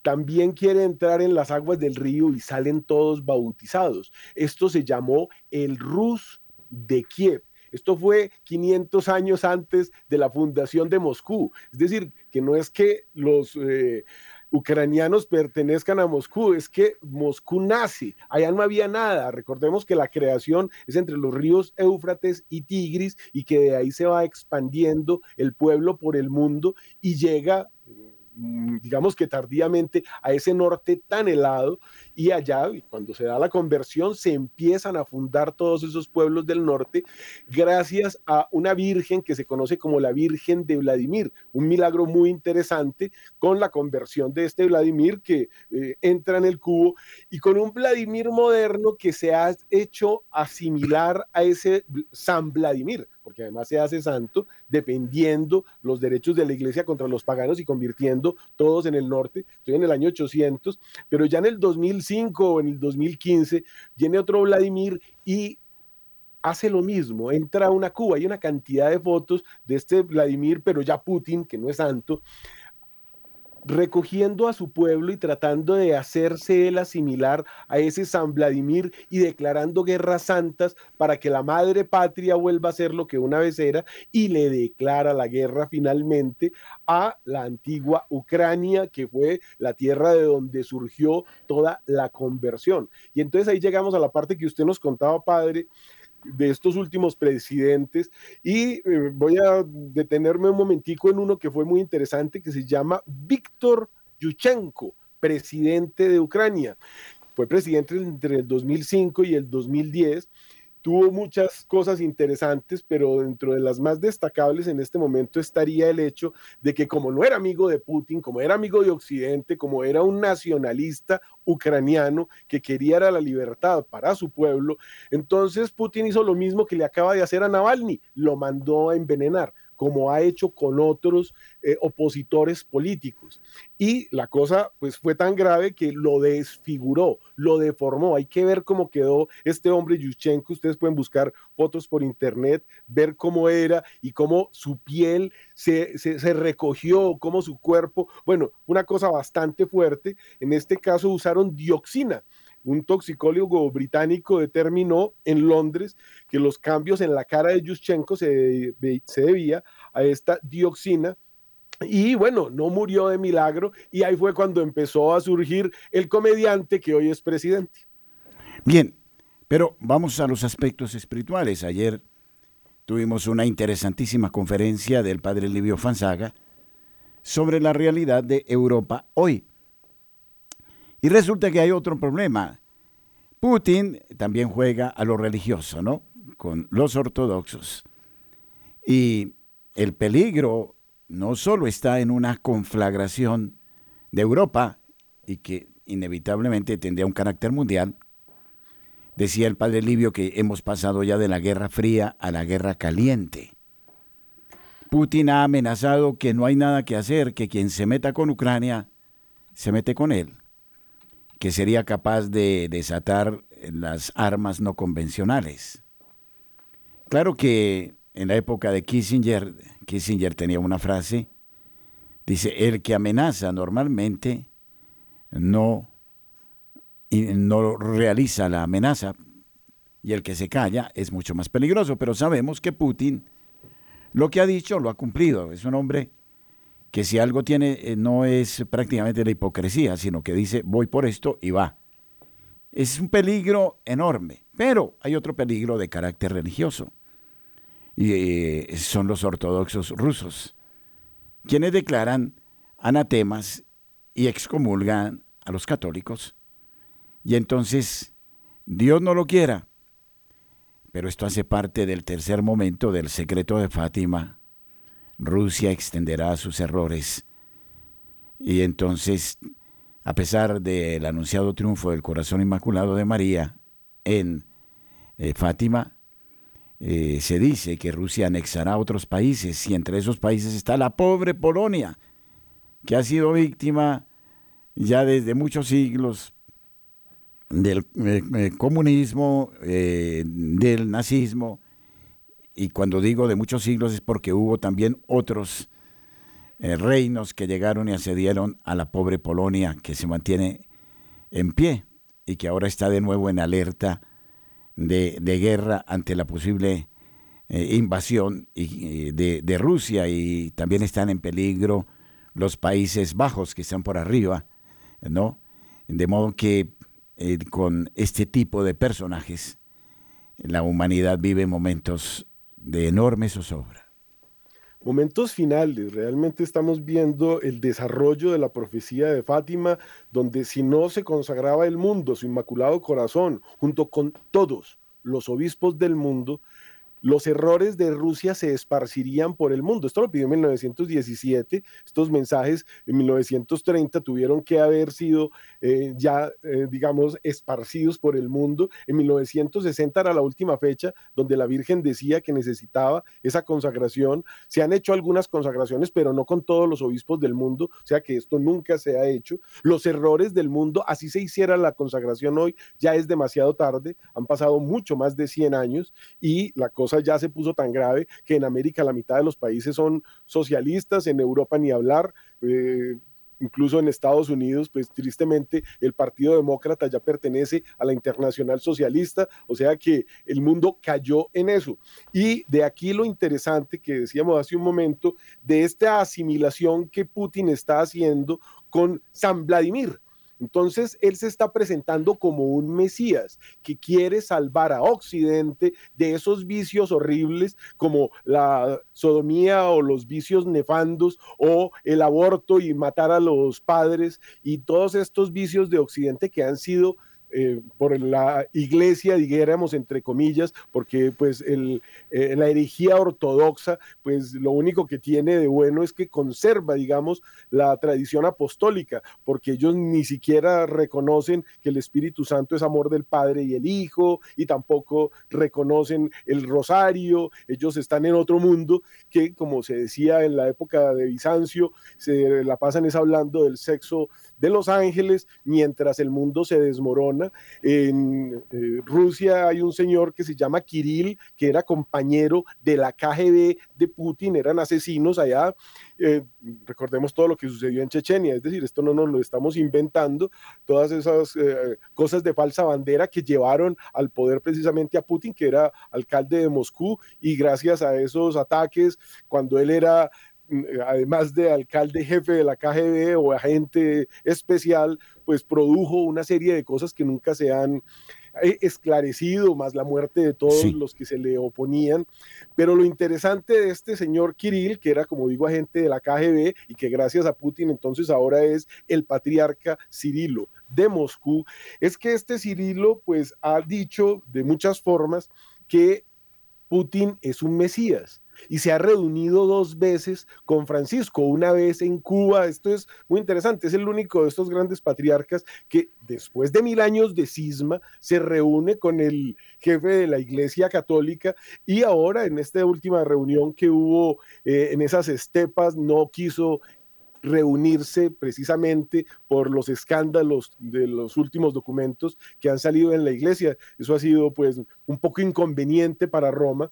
también quiere entrar en las aguas del río y salen todos bautizados. Esto se llamó el Rus de Kiev. Esto fue 500 años antes de la fundación de Moscú. Es decir, que no es que los eh, ucranianos pertenezcan a Moscú, es que Moscú nace. Allá no había nada. Recordemos que la creación es entre los ríos Éufrates y Tigris y que de ahí se va expandiendo el pueblo por el mundo y llega digamos que tardíamente, a ese norte tan helado y allá, cuando se da la conversión, se empiezan a fundar todos esos pueblos del norte gracias a una virgen que se conoce como la Virgen de Vladimir, un milagro muy interesante con la conversión de este Vladimir que eh, entra en el cubo y con un Vladimir moderno que se ha hecho asimilar a ese San Vladimir porque además se hace santo, defendiendo los derechos de la iglesia contra los paganos y convirtiendo todos en el norte. Estoy en el año 800, pero ya en el 2005 o en el 2015 viene otro Vladimir y hace lo mismo, entra a una Cuba, hay una cantidad de fotos de este Vladimir, pero ya Putin, que no es santo, recogiendo a su pueblo y tratando de hacerse él asimilar a ese San Vladimir y declarando guerras santas para que la madre patria vuelva a ser lo que una vez era y le declara la guerra finalmente a la antigua Ucrania, que fue la tierra de donde surgió toda la conversión. Y entonces ahí llegamos a la parte que usted nos contaba, padre, de estos últimos presidentes y eh, voy a detenerme un momentico en uno que fue muy interesante que se llama Víctor Yushchenko, presidente de Ucrania. Fue presidente entre el 2005 y el 2010 tuvo muchas cosas interesantes, pero dentro de las más destacables en este momento estaría el hecho de que como no era amigo de Putin, como era amigo de Occidente, como era un nacionalista ucraniano que quería la libertad para su pueblo, entonces Putin hizo lo mismo que le acaba de hacer a Navalny, lo mandó a envenenar como ha hecho con otros eh, opositores políticos. Y la cosa pues fue tan grave que lo desfiguró, lo deformó. Hay que ver cómo quedó este hombre Yushchenko. Ustedes pueden buscar fotos por internet, ver cómo era y cómo su piel se, se recogió, cómo su cuerpo, bueno, una cosa bastante fuerte. En este caso usaron dioxina un toxicólogo británico determinó en Londres que los cambios en la cara de Yushchenko se, se debía a esta dioxina y bueno, no murió de milagro y ahí fue cuando empezó a surgir el comediante que hoy es presidente. Bien, Pero vamos a los aspectos espirituales. Ayer tuvimos una interesantísima conferencia del padre Livio Fanzaga sobre la realidad de Europa hoy. Y resulta que hay otro problema. Putin también juega a lo religioso, ¿no? Con los ortodoxos. Y el peligro no solo está en una conflagración de Europa y que inevitablemente tendría un carácter mundial, Decía el padre Livio que hemos pasado ya de la guerra fría a la guerra caliente. Putin ha amenazado que no hay nada que hacer, que quien se meta con Ucrania se mete con él, que sería capaz de desatar las armas no convencionales. Claro que en la época de Kissinger, Kissinger tenía una frase, dice, el que amenaza normalmente no no realiza la amenaza y el que se calla es mucho más peligroso. Pero sabemos que Putin lo que ha dicho lo ha cumplido. Es un hombre que si algo tiene eh, no es prácticamente la hipocresía, sino que dice voy por esto y va. Es un peligro enorme, pero hay otro peligro de carácter religioso. Y eh, son los ortodoxos rusos, quienes declaran anatemas y excomulgan a los católicos y entonces, Dios no lo quiera, pero esto hace parte del tercer momento del secreto de Fátima. Rusia extenderá sus errores. Y entonces, a pesar del anunciado triunfo del corazón inmaculado de María en eh, Fátima, eh, se dice que Rusia anexará otros países y entre esos países está la pobre Polonia, que ha sido víctima ya desde muchos siglos del eh, comunismo, del nazismo, y cuando digo de muchos siglos es porque hubo también otros reinos que llegaron y accedieron a la pobre Polonia que se mantiene en pie y que ahora está de nuevo en alerta de, guerra ante la posible invasión de, de Rusia y también están en peligro los Países Bajos que están por arriba, ¿no? De modo que eh, con este tipo de personajes, la humanidad vive momentos de enorme zozobra. Momentos finales, realmente estamos viendo el desarrollo de la profecía de Fátima, donde si no se consagraba el mundo, su inmaculado corazón, junto con todos los obispos del mundo, los errores de Rusia se esparcirían por el mundo. Esto lo pidió en 1917. Estos mensajes en 1930 tuvieron que haber sido eh, ya, eh, digamos, esparcidos por el mundo. En 1960 era la última fecha donde la Virgen decía que necesitaba esa consagración. Se han hecho algunas consagraciones, pero no con todos los obispos del mundo, o sea que esto nunca se ha hecho. Los errores del mundo, así se hiciera la consagración hoy, ya es demasiado tarde. Han pasado mucho más de 100 años y la cosa ya se puso tan grave que en América la mitad de los países son socialistas, en Europa ni hablar. Eh, incluso en Estados Unidos, pues tristemente el Partido Demócrata ya pertenece a la Internacional Socialista, o sea que el mundo cayó en eso. Y de aquí lo interesante que decíamos hace un momento, de esta asimilación que Putin está haciendo con San Vladimir. Entonces, él se está presentando como un Mesías que quiere salvar a Occidente de esos vicios horribles como la sodomía o los vicios nefandos o el aborto y matar a los padres y todos estos vicios de Occidente que han sido eh, por la iglesia, digamos, entre comillas, porque pues el, eh, la herejía ortodoxa, pues lo único que tiene de bueno es que conserva, digamos, la tradición apostólica, porque ellos ni siquiera reconocen que el Espíritu Santo es amor del Padre y el Hijo, y tampoco reconocen el rosario, ellos están en otro mundo que, como se decía en la época de Bizancio, se la pasan es hablando del sexo de los ángeles, mientras el mundo se desmorona. En eh, Rusia hay un señor que se llama Kirill, que era compañero de la KGB de Putin, eran asesinos allá. Eh, recordemos todo lo que sucedió en Chechenia, es decir, esto no nos lo estamos inventando, todas esas eh, cosas de falsa bandera que llevaron al poder precisamente a Putin, que era alcalde de Moscú, y gracias a esos ataques, cuando él era además de alcalde jefe de la KGB o agente especial, pues produjo una serie de cosas que nunca se han eh, esclarecido, más la muerte de todos los que se le oponían. Pero lo interesante de este señor Kirill, que era, como digo, agente de la KGB y que gracias a Putin entonces ahora es el patriarca Cirilo de Moscú, es que este Cirilo pues ha dicho de muchas formas que Putin es un mesías y se ha reunido dos veces con Francisco, una vez en Cuba. Esto es muy interesante, es el único de estos grandes patriarcas que después de mil años de cisma se reúne con el jefe de la Iglesia Católica y ahora en esta última reunión que hubo eh, en esas estepas no quiso reunirse precisamente por los escándalos de los últimos documentos que han salido en la iglesia. Eso ha sido pues un poco inconveniente para Roma.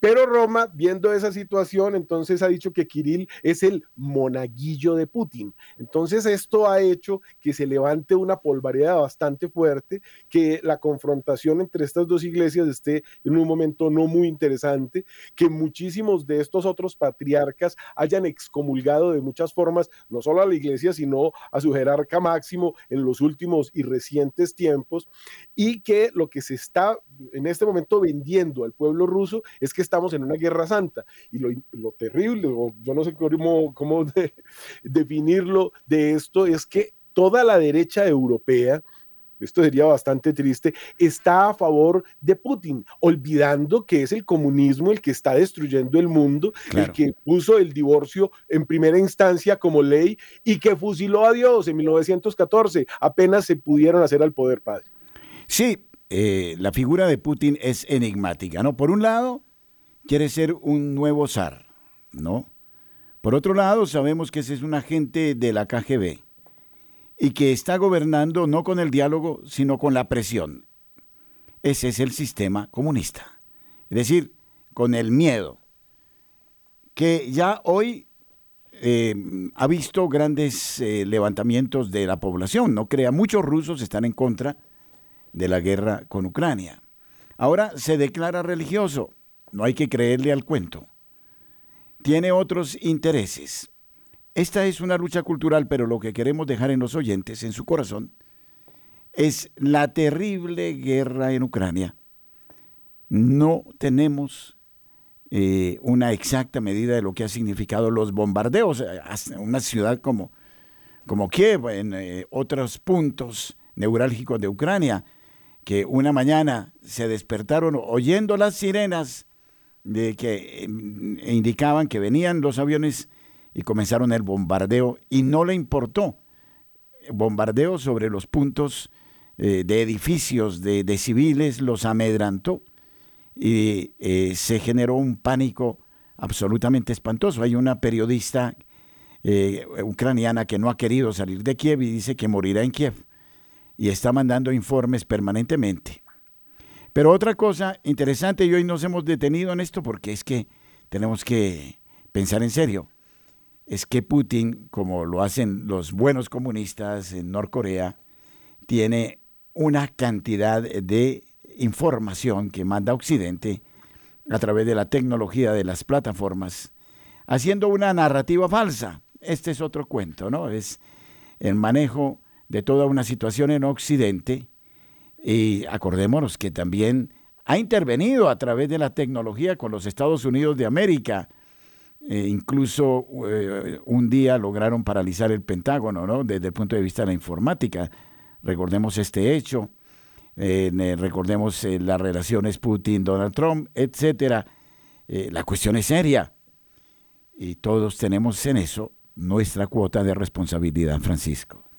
Pero Roma, viendo esa situación, entonces ha dicho que Kirill es el monaguillo de Putin. Entonces esto ha hecho que se levante una polvareda bastante fuerte, que la confrontación entre estas dos iglesias esté en un momento no muy interesante, que muchísimos de estos otros patriarcas hayan excomulgado de muchas formas, no solo a la iglesia, sino a su jerarca máximo en los últimos y recientes tiempos, y que lo que se está en este momento vendiendo al pueblo ruso es que estamos en una guerra santa. Y lo, terrible, o yo no sé cómo, cómo <laughs> definirlo de esto, es que toda la derecha europea, esto sería bastante triste, está a favor de Putin, olvidando que es el comunismo el que está destruyendo el mundo, el que puso el divorcio en primera instancia como ley y que fusiló a Dios en 1914, apenas se pudieron hacer al poder, padre. Sí, eh, la figura de Putin es enigmática, ¿no? Por un lado, quiere ser un nuevo zar, ¿no? Por otro lado, sabemos que ese es un agente de la KGB y que está gobernando no con el diálogo, sino con la presión. Ese es el sistema comunista. Es decir, con el miedo, que ya hoy eh, ha visto grandes eh, levantamientos de la población. No crea, muchos rusos están en contra de la guerra con Ucrania. Ahora se declara religioso, no hay que creerle al cuento. Tiene otros intereses. Esta es una lucha cultural, pero lo que queremos dejar en los oyentes, en su corazón, es la terrible guerra en Ucrania. No tenemos eh, una exacta medida de lo que ha significado los bombardeos. Una ciudad como, como Kiev, en eh, otros puntos neurálgicos de Ucrania, que una mañana se despertaron oyendo las sirenas de que indicaban que venían los aviones y comenzaron el bombardeo y no le importó. Bombardeo sobre los puntos eh, de edificios de, civiles, los amedrantó y eh, se generó un pánico absolutamente espantoso. Hay una periodista eh, ucraniana que no ha querido salir de Kiev y dice que morirá en Kiev y está mandando informes permanentemente. Pero otra cosa interesante, y hoy nos hemos detenido en esto porque es que tenemos que pensar en serio, es que Putin, como lo hacen los buenos comunistas en Norcorea, tiene una cantidad de información que manda Occidente a través de la tecnología de las plataformas, haciendo una narrativa falsa. Este es otro cuento, ¿no? Es el manejo de toda una situación en Occidente y acordémonos que también ha intervenido a través de la tecnología con los Estados Unidos de América. E incluso eh, un día lograron paralizar el Pentágono, ¿no? Desde el punto de vista de la informática. Recordemos este hecho, eh, recordemos eh, las relaciones Putin-Donald Trump, etcétera. la cuestión es seria y todos tenemos en eso nuestra cuota de responsabilidad, Francisco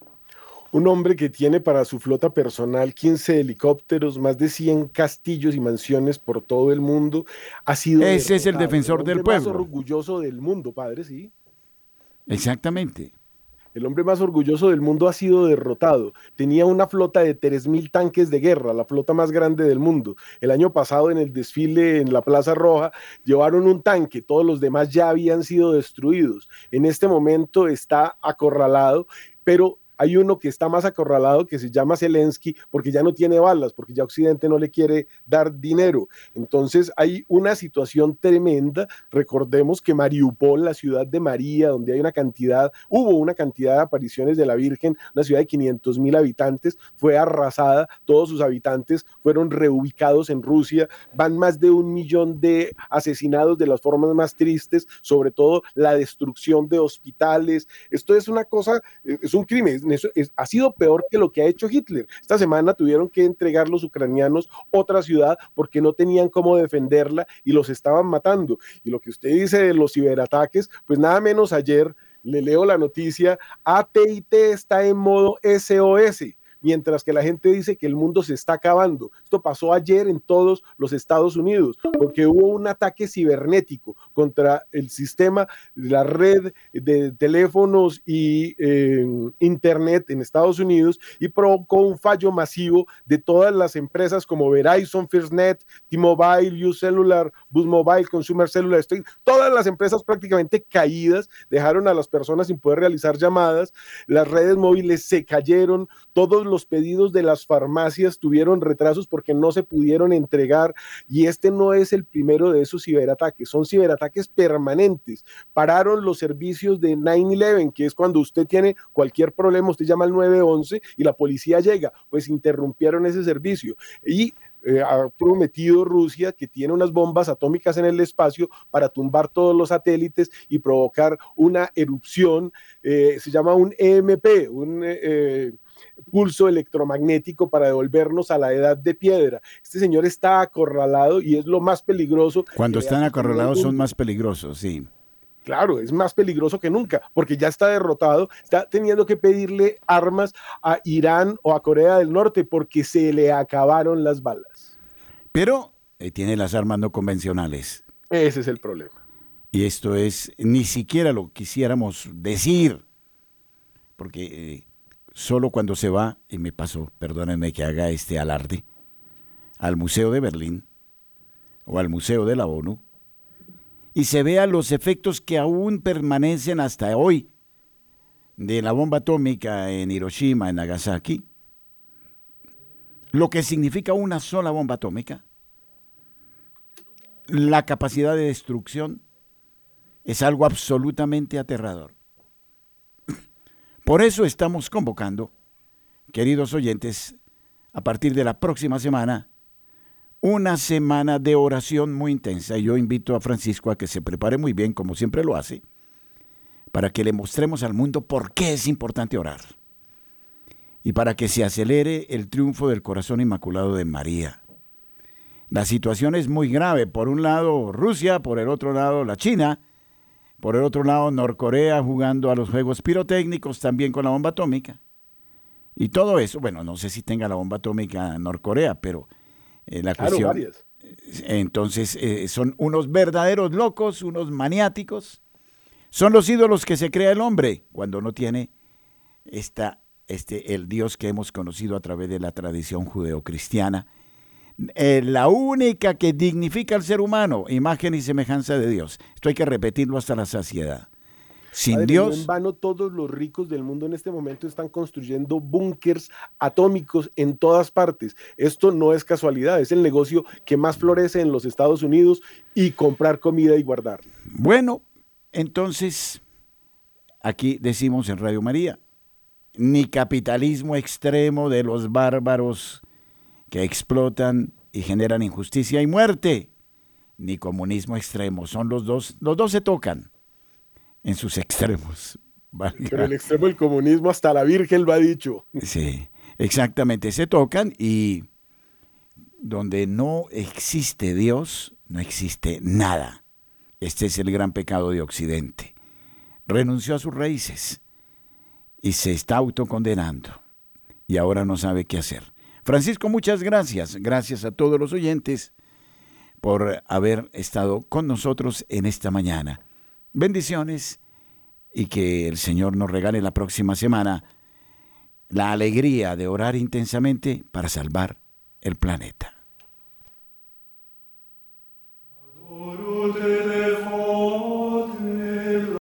un hombre que tiene para su flota personal 15 helicópteros, más de 100 castillos y mansiones por todo el mundo, ha sido... Ese es el defensor del pueblo. El más orgulloso del mundo, padre, sí. Exactamente. El hombre más orgulloso del mundo ha sido derrotado. Tenía una flota de 3.000 tanques de guerra, la flota más grande del mundo. El año pasado en el desfile en la Plaza Roja llevaron un tanque, todos los demás ya habían sido destruidos. En este momento está acorralado, pero hay uno que está más acorralado que se llama Zelensky porque ya no tiene balas, porque ya Occidente no le quiere dar dinero. Entonces hay una situación tremenda. Recordemos que Mariupol, la ciudad de María, donde hay una cantidad, hubo una cantidad de apariciones de la Virgen, una ciudad de 500 mil habitantes, fue arrasada, todos sus habitantes fueron reubicados en Rusia, van más de un millón de asesinados de las formas más tristes, sobre todo la destrucción de hospitales. Esto es una cosa, eh, es un crimen, ha sido peor que lo que ha hecho Hitler. Esta semana tuvieron que entregar los ucranianos otra ciudad porque no tenían cómo defenderla y los estaban matando. Y lo que usted dice de los ciberataques, pues nada menos ayer le leo la noticia, ATT está en modo SOS mientras que la gente dice que el mundo se está acabando. Esto pasó ayer en todos los Estados Unidos, porque hubo un ataque cibernético contra el sistema, la red de teléfonos y eh, Internet en Estados Unidos y provocó un fallo masivo de todas las empresas como Verizon, FirstNet, T-Mobile, U-Cellular, Bus Mobile, Consumer Cellular, todas las empresas prácticamente caídas, dejaron a las personas sin poder realizar llamadas, las redes móviles se cayeron, todos los pedidos de las farmacias tuvieron retrasos porque no se pudieron entregar y este no es el primero de esos ciberataques, son ciberataques permanentes. Pararon los servicios de 9-11, que es cuando usted tiene cualquier problema, usted llama al 911 y la policía llega, pues interrumpieron ese servicio. Y eh, ha prometido Rusia que tiene unas bombas atómicas en el espacio para tumbar todos los satélites y provocar una erupción, eh, se llama un EMP, un eh, pulso electromagnético para devolvernos a la edad de piedra. Este señor está acorralado y es lo más peligroso. Cuando están acorralados son más peligrosos, sí. Claro, es más peligroso que nunca, porque ya está derrotado, está teniendo que pedirle armas a Irán o a Corea del Norte porque se le acabaron las balas. Pero eh, tiene las armas no convencionales. Ese es el problema. Y esto es, ni siquiera lo quisiéramos decir, porque eh, solo cuando se va, y me pasó, perdónenme que haga este alarde, al Museo de Berlín o al Museo de la ONU, y se vean los efectos que aún permanecen hasta hoy de la bomba atómica en Hiroshima, en Nagasaki, lo que significa una sola bomba atómica, la capacidad de destrucción, es algo absolutamente aterrador. Por eso estamos convocando, queridos oyentes, a partir de la próxima semana, una semana de oración muy intensa. Yo invito a Francisco a que se prepare muy bien, como siempre lo hace, para que le mostremos al mundo por qué es importante orar. Y para que se acelere el triunfo del corazón inmaculado de María. La situación es muy grave. Por un lado Rusia, por el otro lado la China, por el otro lado, Norcorea jugando a los juegos pirotécnicos también con la bomba atómica. Y todo eso, bueno, no sé si tenga la bomba atómica Norcorea, pero eh, la claro, cuestión... Varias. Entonces, eh, son unos verdaderos locos, unos maniáticos. Son los ídolos que se crea el hombre cuando no tiene esta, este, el Dios que hemos conocido a través de la tradición judeocristiana eh, la única que dignifica al ser humano, imagen y semejanza de Dios. Esto hay que repetirlo hasta la saciedad. Sin Dios. en vano, todos los ricos del mundo en este momento están construyendo búnkers atómicos en todas partes. Esto no es casualidad, es el negocio que más florece en los Estados Unidos y comprar comida y guardarla. Bueno, entonces, aquí decimos en Radio María, ni capitalismo extremo de los bárbaros que explotan y generan injusticia y muerte, ni comunismo extremo. Son los dos, los dos se tocan en sus extremos. <laughs> Pero el extremo del comunismo hasta la Virgen lo ha dicho. Sí, exactamente, se tocan y donde no existe Dios, no existe nada. Este es el gran pecado de Occidente. Renunció a sus raíces y se está autocondenando y ahora no sabe qué hacer. Francisco, muchas gracias. Gracias a todos los oyentes por haber estado con nosotros en esta mañana. Bendiciones y que el Señor nos regale la próxima semana la alegría de orar intensamente para salvar el planeta.